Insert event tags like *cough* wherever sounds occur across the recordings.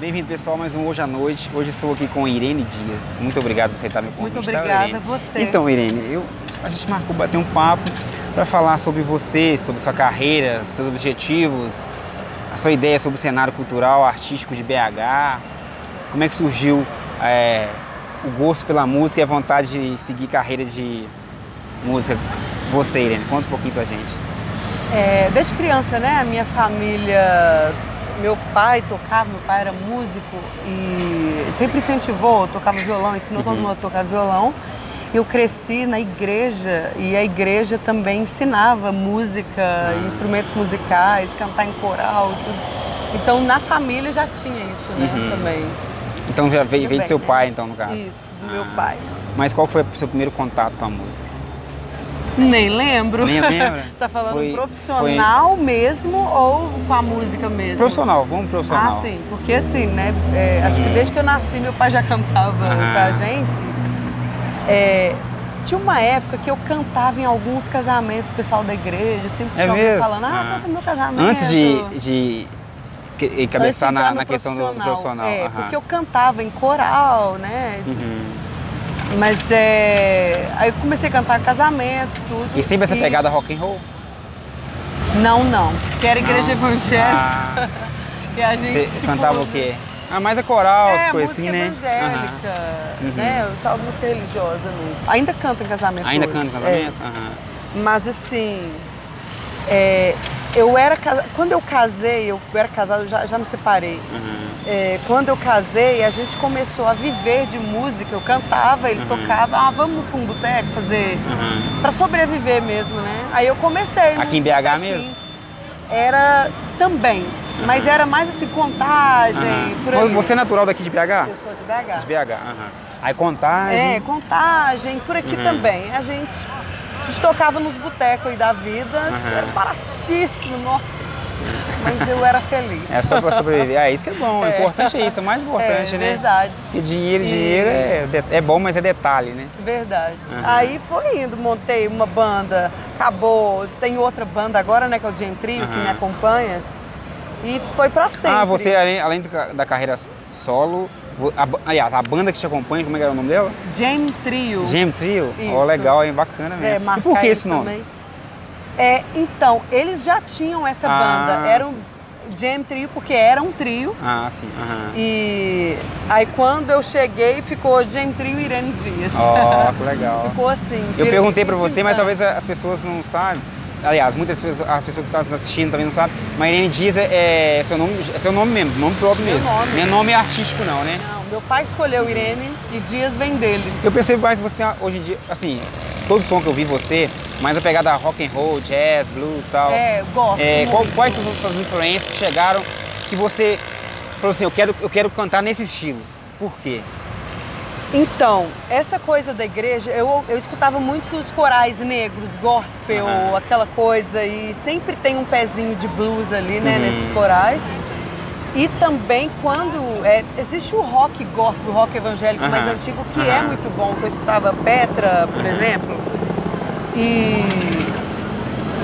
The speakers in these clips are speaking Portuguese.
Bem-vindo, pessoal, mais um Hoje à Noite. Hoje estou aqui com Irene Dias. Muito obrigado por aceitar meu convite. Muito tá, obrigada a você. Então, Irene, eu, a gente marcou bater um papo para falar sobre você, sobre sua carreira, seus objetivos, a sua ideia sobre o cenário cultural, artístico de BH. Como é que surgiu é, o gosto pela música e a vontade de seguir carreira de música? Você, Irene, conta um pouquinho pra gente. É, desde criança, né, a minha família, meu pai tocava, meu pai era músico e sempre incentivou, tocava violão, ensinou todo Uhum. mundo a tocar violão. Eu cresci na igreja e a igreja também ensinava música, Ah. instrumentos musicais, cantar em coral e tudo. Então na família já tinha isso, né, Uhum. também. Então já veio, veio do seu né? pai, então, no caso. Isso, do meu Ah. pai. Mas qual foi o seu primeiro contato com a música? Nem lembro. Nem lembra? *laughs* Você tá falando Foi- profissional mesmo ou com a música mesmo? Profissional, vamos profissional. Ah, sim, porque assim, né? é, acho que desde que eu nasci, meu pai já cantava Aham. pra gente. É, tinha uma época que eu cantava em alguns casamentos do pessoal da igreja, sempre É tinha alguém mesmo? falando, ah, Ah. canta meu casamento. Antes de, de que- cabeçar Antes de na, na questão do, do profissional. É, aham. porque eu cantava em coral, né? Uhum. Mas é, aí eu comecei a cantar casamento, tudo. E sempre essa pegada rock and roll? Não, não. Que era igreja Não? evangélica. Ah, *laughs* E a gente, você tipo, cantava o quê? Ah, mais a coral, as É, coisas música assim, né? evangélica, Uhum. né? Só música religiosa mesmo. Ainda canto em casamento Ainda hoje, canta em casamento? Aham. é. Mas assim, é, eu era quando eu casei, eu era casada, eu já, já me separei. aham. É, quando eu casei, a gente começou a viver de música. Eu cantava, ele Uhum. tocava. Ah, vamos para um boteco fazer aham. para sobreviver mesmo, né? Aí eu comecei. Aqui em BH botequinhos. mesmo? Era também, mas Aham. era mais assim contagem, aí. Você é natural daqui de BH? Eu sou de BH. De BH. Aí contagem. É, contagem, por aqui Uhum. também. A gente, a gente tocava nos botecos aí da vida, Uhum. era baratíssimo, nossa. Mas eu era feliz. É só pra sobreviver. Ah, isso que é bom. O É. importante é isso, é o mais importante, é, né? Verdade, Porque dinheiro, E- dinheiro é, é bom, mas é detalhe, né? verdade. Uhum. Aí foi indo, montei uma banda, acabou. Tem outra banda agora, né, que é o Jam Trio, que Uhum. me acompanha. E foi pra sempre. Ah, você, além, além da carreira solo, a ba- aliás, a banda que te acompanha, como é que era o nome dela? Jam Trio. Gem Trio? Ó, Isso. legal, hein? Bacana É, mesmo. e marcar por que esse nome? também. É, então, eles já tinham essa Ah, banda. Era um. Jam Trio, porque era um trio. Ah, sim. aham. E aí quando eu cheguei, ficou Jam Trio e Irene Dias. Ó, que legal. *laughs* ficou assim. Eu perguntei pra de- você, mas talvez as pessoas não sabem. Aliás, muitas pessoas, as pessoas que estão nos assistindo também não sabem. Mas Irene Dias é, é seu nome, é seu nome mesmo, nome próprio Meu mesmo. nome. Não é nome artístico não, né? Não, meu pai escolheu Irene e Dias vem dele. Eu percebo mais que você tem hoje em dia, assim, todo som que eu vi você, mais a pegada rock and roll, jazz, blues e tal. É, gosto. É, qual- quais são as suas influências que chegaram que você falou assim, eu quero, eu quero cantar nesse estilo? Por quê? Então, essa coisa da igreja, eu, eu escutava muitos corais negros, gospel, Aham. aquela coisa, e sempre tem um pezinho de blues ali, né, Uhum. nesses corais. E também quando é, existe o rock gospel, o rock evangélico mais Aham. antigo, que é muito bom, que eu escutava Petra, por Aham. exemplo. E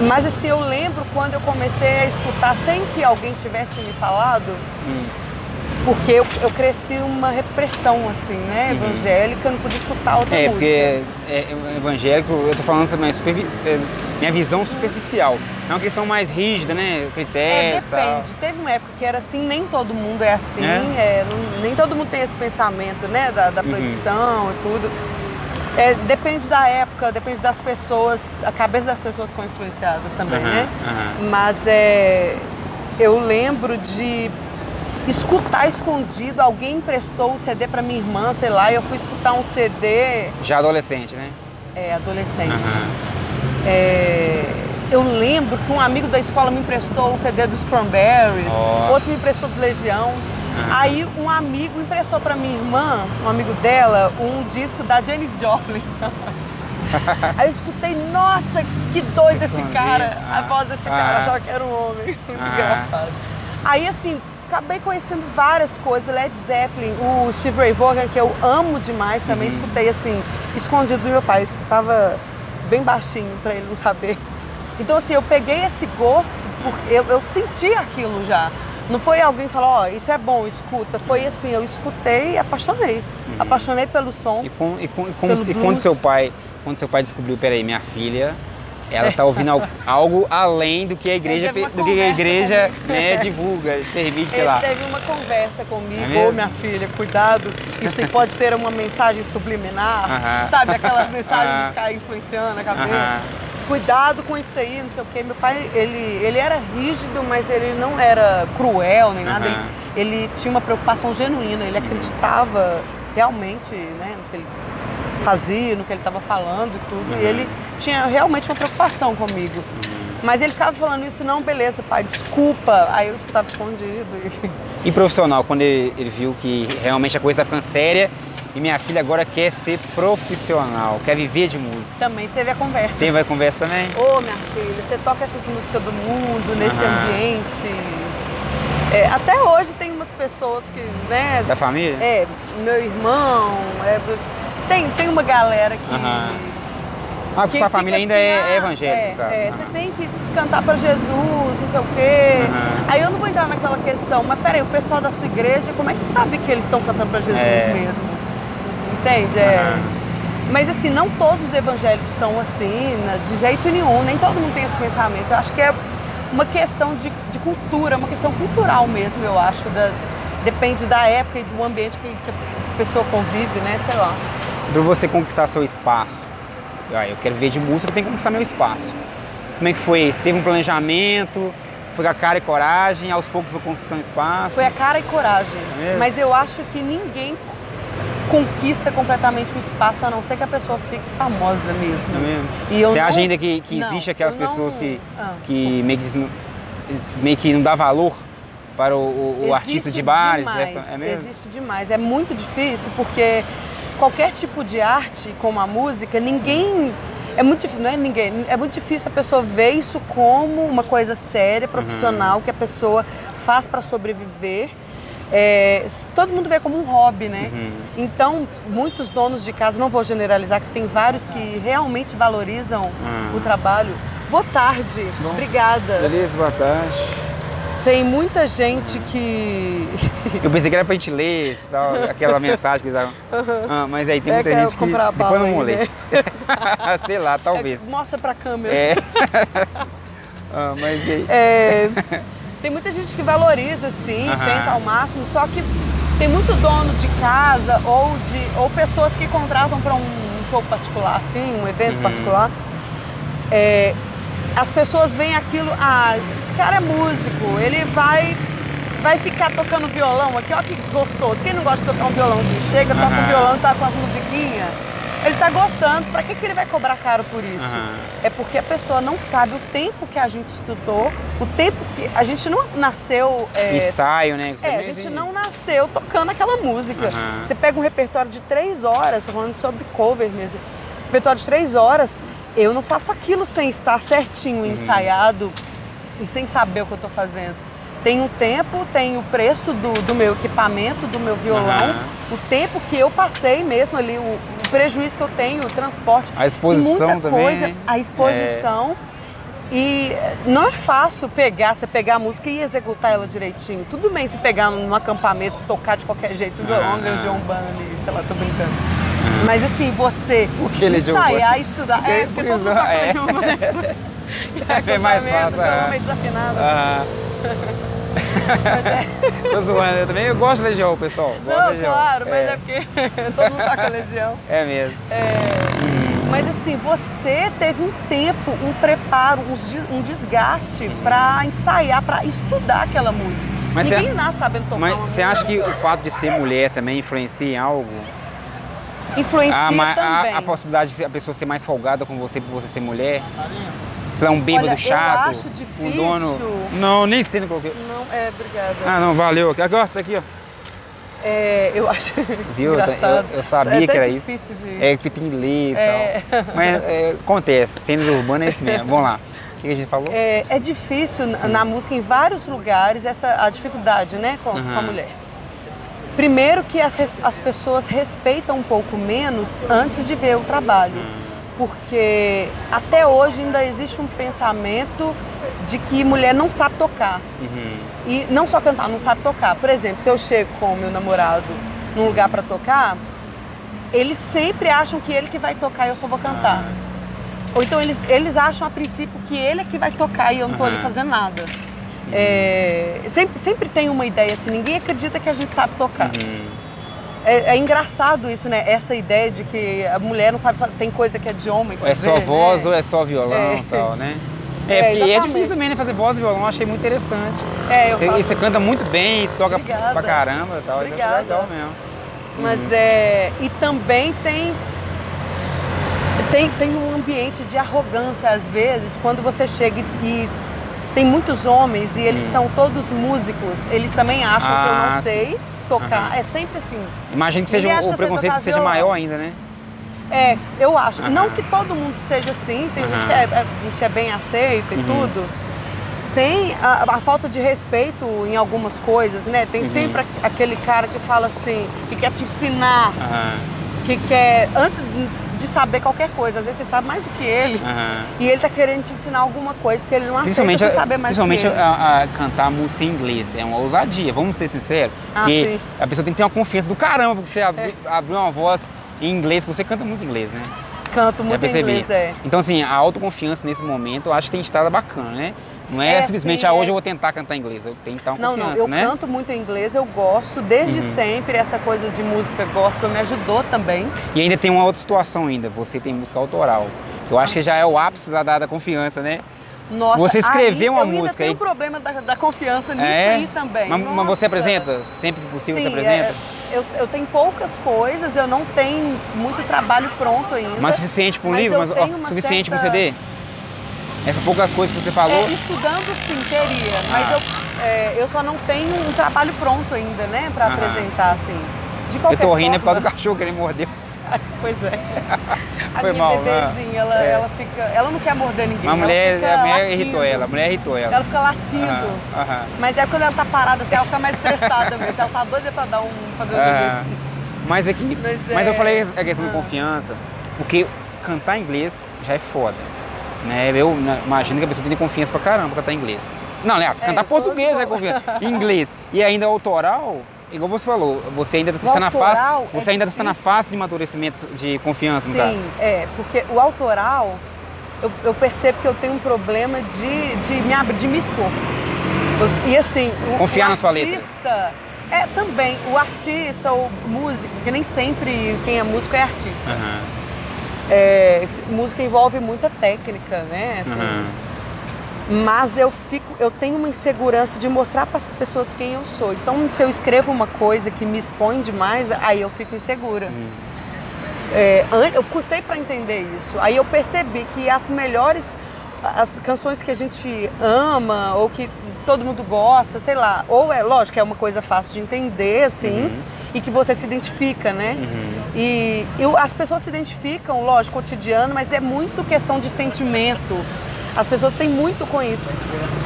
mas assim, eu lembro quando eu comecei a escutar sem que alguém tivesse me falado, Hum, porque eu, eu cresci uma repressão, assim, né? Uhum. Evangélica, eu não podia escutar outra É, música. porque é, é, evangélico, eu tô falando também, superfi- é, minha visão superficial. É uma questão mais rígida, né? É, Critérios tal. depende. Teve uma época que era assim, nem todo mundo é assim, É? é, não- nem todo mundo tem esse pensamento, né? Da, da Uhum. proibição e tudo. É, depende da época, depende das pessoas, a cabeça das pessoas são influenciadas também, Aham, né? aham. Mas é, eu lembro de escutar escondido, alguém emprestou um CD para minha irmã, sei lá, e eu fui escutar um CD Já adolescente, né? é, adolescente. Aham. É, eu lembro que um amigo da escola me emprestou um CD dos Cranberries, Ó. outro me emprestou do Legião. Aham. Aí um amigo emprestou para minha irmã, um amigo dela, um disco da Janis Joplin. *laughs* Aí eu escutei, nossa, que doido Que esse sonzinho. cara, a Ah. voz desse Ah. cara, achava que era um homem. *laughs* Ah. Engraçado. Aí assim, acabei conhecendo várias coisas, Led Zeppelin, o Steve Ray Vaughan, que eu amo demais, também Uhum. escutei assim, escondido do meu pai, eu escutava bem baixinho para ele não saber. Então assim, eu peguei esse gosto, porque eu, eu senti aquilo já. Não foi alguém falou, ó, isso é bom, escuta. Foi assim, eu escutei e apaixonei. Uhum. Apaixonei pelo som. E, com, e, com, e, Pelo e quando seu pai, quando seu pai descobriu, peraí, minha filha, ela tá ouvindo al- algo além do que a igreja, do que a igreja né, divulga, permite, sei Ele lá. teve uma conversa comigo, É ô minha filha, cuidado, isso pode ter uma mensagem subliminar, Aham. sabe? Aquela mensagem Aham. de ficar influenciando a cabeça. Aham. Cuidado com isso aí, não sei o quê. Meu pai, ele, ele era rígido, mas ele não era cruel nem nada. Ele, ele tinha uma preocupação genuína, ele acreditava realmente né, no que ele fazia, no que ele estava falando e tudo. Uhum. E ele tinha realmente uma preocupação comigo. Mas ele ficava falando isso, não, beleza, pai, desculpa. Aí eu escutava escondido. e- E profissional, quando ele, ele viu que realmente a coisa tá ficando séria e minha filha agora quer ser profissional, quer viver de música. Também teve a conversa. Tem vai conversa também? Ô, minha filha, você toca essas músicas do mundo, nesse Aham. ambiente. É, até hoje tem umas pessoas que, né, Da família? É, meu irmão, é, tem, tem uma galera que. Aham. Ah, porque que sua família ainda assim, é, ah, é evangélica, É, é, Aham. você tem que cantar pra Jesus, não sei o quê. Aham. Aí eu não vou entrar naquela questão, mas peraí, o pessoal da sua igreja, como é que você sabe que eles estão cantando pra Jesus É. mesmo? Entende? É. Aham. Mas assim, não todos os evangélicos são assim, né, de jeito nenhum, nem todo mundo tem esse pensamento. Eu acho que é uma questão de, de cultura, uma questão cultural mesmo, eu acho. da- depende da época e do ambiente que, que a pessoa convive, né? Sei lá. Para você conquistar seu espaço. Ah, eu quero ver de música, eu tenho que conquistar meu espaço. Como é que foi isso? Teve um planejamento? Foi a cara e coragem? Aos poucos foi conquistando espaço? Foi a cara e coragem. É? Mas eu acho que ninguém conquista completamente o espaço, a não ser que a pessoa fique famosa mesmo. É mesmo? E eu Você não- acha ainda que, que não, existe aquelas não- pessoas que, Ah, que meio que, meio que não dá valor para o, o- o artista de bares? Demais, Essa- é mesmo? Existe demais. É muito difícil porque qualquer tipo de arte, como a música, ninguém. É muito difícil, não é ninguém. É muito difícil a pessoa ver isso como uma coisa séria, profissional, que a pessoa faz para sobreviver. É, todo mundo vê como um hobby, né? Uhum. Então, muitos donos de casa, não vou generalizar, que tem vários que realmente valorizam Ah. o trabalho. Boa tarde, Bom. obrigada. Beleza, boa tarde. Tem muita gente que. Eu pensei que era pra gente ler tal, *laughs* aquela mensagem que eles davam. Ah, mas aí tem É, muita quer gente que depois bala não vou ler. *laughs* Sei lá, talvez. É, mostra pra câmera. É. *laughs* Ah, mas aí? É, tem muita gente que valoriza, sim, Aham. tenta ao máximo, só que tem muito dono de casa ou, de, ou pessoas que contratam para um show particular, assim, um evento Uhum. particular. É, as pessoas veem aquilo, ah, cara é músico, ele vai, vai ficar tocando violão aqui, olha que gostoso. Quem não gosta de tocar um violãozinho? Chega, toca Aham. um violão tá com as musiquinhas. Ele tá gostando, pra que, que ele vai cobrar caro por isso? Aham. É porque a pessoa não sabe o tempo que a gente estudou, o tempo que. A gente não nasceu. É, Ensaio, né? Você é, a gente não nasceu tocando aquela música. Aham. Você pega um repertório de três horas, falando sobre cover mesmo. Repertório de três horas, eu não faço aquilo sem estar certinho, Uhum. ensaiado e sem saber o que eu tô fazendo. Tem o tempo, tem o preço do, do meu equipamento, do meu violão, Aham. o tempo que eu passei mesmo ali, o, o prejuízo que eu tenho, o transporte. A exposição muita também. coisa, né? a exposição. E eh, não é fácil pegar, você pegar a música e executar ela direitinho. Tudo bem se pegar num acampamento, tocar de qualquer jeito, violão, Ah. Legião Urbana ali, sei lá, tô brincando. Mas assim, você Por que Legião ensaiar e estudar. Porque- é, porque todo mundo toca é. *laughs* *laughs* É mais fácil, é. Violão meio desafinado. Ah. *laughs* *laughs* Tô zoando, eu também eu gosto de Legião, pessoal. Gosto Não, Legião. claro, mas é porque todo mundo toca Legião. É mesmo. É. Mas assim, você teve um tempo, um preparo, um desgaste pra ensaiar, pra estudar aquela música. Mas Ninguém você- nasce sabendo tocar Mas você acha que o fato de ser mulher também influencia em algo? Influencia A, ma- a- também. a possibilidade de a pessoa ser mais folgada com você por você ser mulher? Sei lá, um bêbado Olha, chato? eu acho Um difícil. dono. Não, nem sei no coloquei. Não, é, obrigada. Ah, não, valeu. Ó, tá aqui, ó. É, eu acho *laughs* Viu? *laughs* engraçado. Eu, eu sabia é que era isso. de... É que tem que ler e É. tal. Mas é, acontece, cenas urbanas é isso mesmo. Vamos lá. O que a gente falou? É, é difícil na na música em vários lugares essa a dificuldade, né, com, com a mulher. Primeiro que as, as pessoas respeitam um pouco menos antes de ver o trabalho. Porque até hoje ainda existe um pensamento de que mulher não sabe tocar. Uhum. E não só cantar, não sabe tocar. Por exemplo, se eu chego com o meu namorado num lugar para tocar, eles sempre acham que ele que vai tocar e eu só vou cantar. Ah. Ou então eles, eles acham a princípio que ele é que vai tocar e eu não tô ali Aham. fazendo nada. É, sempre, sempre tem uma ideia assim, ninguém acredita que a gente sabe tocar. Uhum. É, é engraçado isso, né? Essa ideia de que a mulher não sabe tem coisa que é de homem. É só voz né? ou é só violão É. e tal, né? *laughs* É, É, porque é difícil também, né? Fazer voz e violão, achei muito interessante. É, eu Você, faço- você canta muito bem, toca Obrigada. pra caramba e tal. Isso é Obrigada. legal mesmo. Mas Uhum. é. E também tem. Tem, tem um ambiente de arrogância, às vezes, quando você chega e, e tem muitos homens e eles Hum. são todos músicos, eles também acham que eu Ah, não sim. sei tocar. Aham. É sempre assim. Imagino que seja o que eu sei preconceito seja violão. maior ainda, né? É, eu acho. Aham. Não que todo mundo seja assim, tem gente Aham. que é, é, gente é bem aceito e Uhum. tudo. Tem a, a falta de respeito em algumas coisas, né? Tem Uhum. sempre aquele cara que fala assim, que quer te ensinar, que quer, antes de saber qualquer coisa, às vezes você sabe mais do que ele, aham. e ele tá querendo te ensinar alguma coisa, porque ele não aceita você saber mais do que principalmente ele. a, a cantar música em inglês. É uma ousadia, vamos ser sinceros. Ah, porque sim. a pessoa tem que ter uma confiança do caramba, porque você É. abrir uma voz em inglês, que você canta muito inglês, né? Canto muito em percebi. inglês, é. Então, assim, a autoconfiança nesse momento eu acho que tem estado bacana, né? Não é, É, simplesmente, sim, ah, é. hoje eu vou tentar cantar inglês. Eu tenho que estar Não, não, eu né? canto muito em inglês, eu gosto, desde Uhum. sempre, essa coisa de música gospel me ajudou também. E ainda tem uma outra situação ainda, você tem música autoral. Eu acho que já é o ápice da da confiança, né? Nossa, Você escreveu uma eu ainda música tenho aí- um problema da, da confiança nisso É? aí também. Mas, mas você apresenta? Sempre que possível Sim, você apresenta? é, eu, eu tenho poucas coisas, eu não tenho muito trabalho pronto ainda. Mas suficiente para um livro? eu Mas ó, suficiente para um certa- CD? Essas poucas coisas que você falou. É, estudando sim, teria, mas Ah. eu, é, eu só não tenho um trabalho pronto ainda, né, pra Aham. apresentar, assim. De eu qualquer tô rindo é por causa forma- do cachorro que ele mordeu. *laughs* Pois é. *laughs* A Foi minha mal, né? bebezinha, ela, É. ela fica. Ela não quer morder ninguém. A mulher, a mulher latindo. irritou ela, a mulher irritou ela. Ela fica latindo. Aham, aham. Mas é quando ela tá parada, assim, ela fica mais estressada mesmo. Ela tá doida pra dar um, fazer um Aham. exercício. Mas aqui, Mas, mas eu é- falei a questão de Ah. confiança, porque cantar inglês já é foda. Né? Eu imagino que a pessoa tem que ter confiança pra caramba pra cantar inglês. Não, aliás, É, cantar todo português é confiança. Inglês. E ainda autoral, igual você falou, você ainda está na fase. autoral é Você ainda está na fase de amadurecimento de confiança. Sim, é, porque o autoral, eu, eu percebo que eu tenho um problema de, de, me, abrir, de me expor. Eu- e assim, o, Confiar o na sua artista, É, também, o artista, o músico, porque nem sempre quem é músico é artista. Aham, É, música envolve muita técnica, né? assim. aham. Mas eu fico, eu tenho uma insegurança de mostrar para as pessoas quem eu sou. Então, se eu escrevo uma coisa que me expõe demais, aí eu fico insegura. Hum. É, eu custei para entender isso. Aí eu percebi que as melhores, as canções que a gente ama ou que todo mundo gosta, sei lá, ou é lógico que é uma coisa fácil de entender, assim, Uhum, e que você se identifica, né? uhum. E eu- as pessoas se identificam, lógico, cotidiano, mas é muito questão de sentimento. As pessoas têm muito com isso.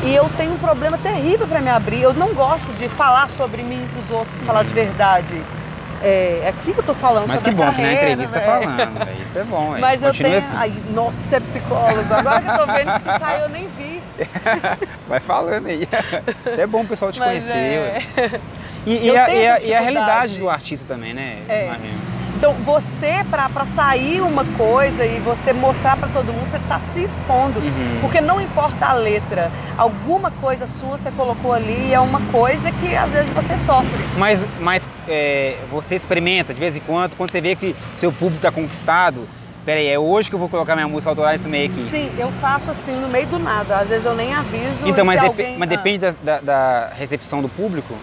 E eu tenho um problema terrível para me abrir. Eu não gosto de falar sobre mim para os outros, falar de verdade. É, é aqui que eu tô falando Mas que bom a que na carreira, entrevista velho. falando, velho. Isso é bom, velho. Mas eu Continue tenho. assim. Ai, nossa, você é psicólogo. Agora que eu tô vendo isso que *laughs* saiu, eu nem vi. *laughs* Vai falando aí. É bom o pessoal te Mas conhecer. é... E, e Eu a, e, a, e a realidade do artista também, né? É. Imagino. Então, você, pra sair uma coisa e você mostrar pra todo mundo, você tá se expondo. Uhum. Porque não importa a letra, alguma coisa sua você colocou ali e é uma coisa que às vezes você sofre. Mas, mas é, você experimenta de vez em quando, quando você vê que seu público está conquistado. Peraí, é hoje que eu vou colocar minha música autoral nesse meio aqui. Sim, eu faço assim no meio do nada. Às vezes eu nem aviso. Então, mas, se depe- alguém... mas Ah, depende da, da- da recepção do público,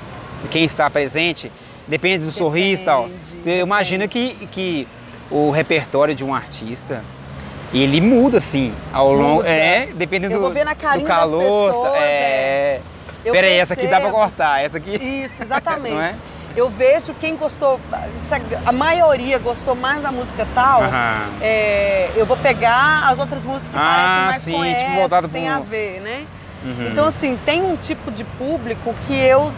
de quem está presente, depende do sorriso e tal. depende, Eu imagino depende. que, que o repertório de um artista, ele muda assim ao longo. Muda. É, dependendo Eu vou do, ver na do calor. das pessoas. é. Eu Peraí, essa aqui dá pra percebo. cortar, essa aqui. Isso, *laughs* exatamente. É? Eu vejo quem gostou, a maioria gostou mais da música tal. Aham. é, eu vou pegar as outras músicas que Ah, parecem mais sim, com tipo, essa, que tem pro- a ver, né? Uhum. Então, assim, tem um tipo de público que eu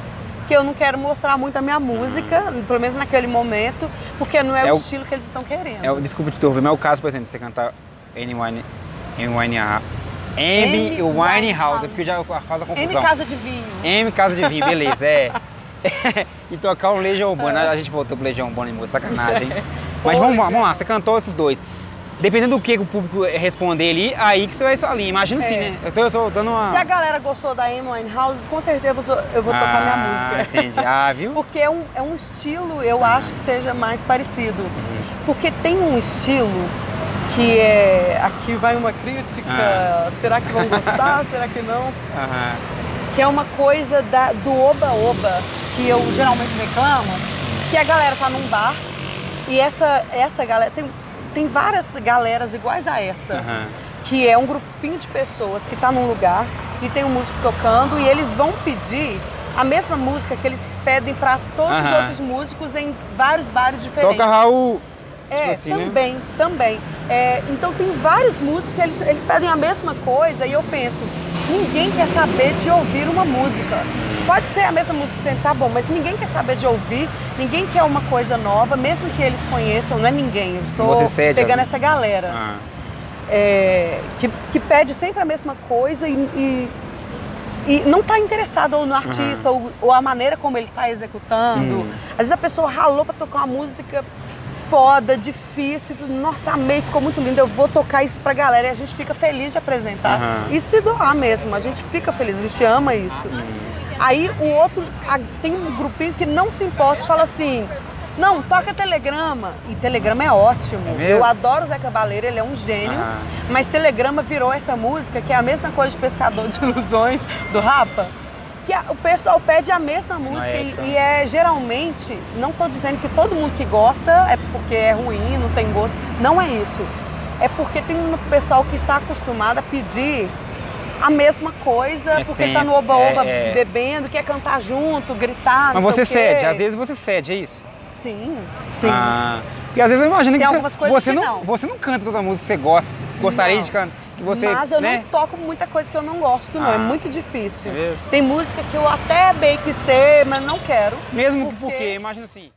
que eu não quero mostrar muito a minha música, pelo menos naquele momento, porque não é, É o estilo que eles estão querendo. É, o- desculpa te interromper, mas é o caso, por exemplo, você cantar Amy Wine, Amy Winehouse. É porque já faz a M confusão. Casa de Vinho. M Casa de Vinho, beleza, é. *laughs* *laughs* e tocar o Legião Urbana. A gente voltou pro Legião Urbana, sacanagem. *laughs* Mas vamos, vamos lá, você cantou esses dois. Dependendo do que o público responder ali, aí que você vai ali. Imagina assim, É. né? Eu tô, eu tô dando uma. Se a galera gostou da Amy Winehouse, com certeza eu vou tocar minha Ah, música. Entendi. Ah, viu? *laughs* Porque é um, é um estilo, eu acho que seja mais parecido. Porque tem um estilo que é. Aqui vai uma crítica. Ah. Será que vão gostar? *laughs* será que não? Aham. Que é uma coisa da- do oba-oba, que eu geralmente reclamo, que a galera tá num bar e essa, essa galera. Tem, tem várias galeras iguais a essa Aham. que é um grupinho de pessoas que está num lugar e tem um músico tocando e eles vão pedir a mesma música que eles pedem para todos os outros músicos em vários bares diferentes. Toca Raul. é, tipo assim, né? também, também. É, então tem vários músicos que eles, eles pedem a mesma coisa e eu penso, ninguém quer saber de ouvir uma música. Ser a mesma música, sempre tá bom, mas ninguém quer saber de ouvir, ninguém quer uma coisa nova, mesmo que eles conheçam, não é ninguém. Eu estou cede, pegando assim. essa galera Ah. é, que, que pede sempre a mesma coisa e, e, e não está interessado ou no artista ou, ou a maneira como ele está executando. Hum. Às vezes a pessoa ralou para tocar uma música foda, difícil, nossa, amei, ficou muito lindo, eu vou tocar isso pra galera e a gente fica feliz de apresentar. Aham. E se doar mesmo, a gente fica feliz, a gente ama isso. Hum. Aí o outro, tem um grupinho que não se importa e fala assim: não, toca telegrama. E telegrama é ótimo. É? Eu adoro o Zé Cabaleiro, ele é um gênio. Aham. Mas telegrama virou essa música que é a mesma coisa de Pescador de Ilusões do Rapa. Que a- o pessoal pede a mesma música e, e é geralmente, não estou dizendo que todo mundo que gosta é porque é ruim, não tem gosto. Não é isso. É porque tem um pessoal que está acostumado a pedir a mesma coisa, É porque tá no sempre, oba-oba é, é. bebendo, quer cantar junto, gritar. Mas você cede, às vezes você cede, é isso? Sim, sim. Ah, porque às vezes eu imagino Tem que você, você que não, não. você não canta toda a música que você gosta, gostaria Não. de cantar, que você, Mas eu né? não toco muita coisa que eu não gosto, não. Ah. É muito difícil. É? Tem música que eu até bem que sei, mas não quero. Mesmo Porque- porque, imagina assim,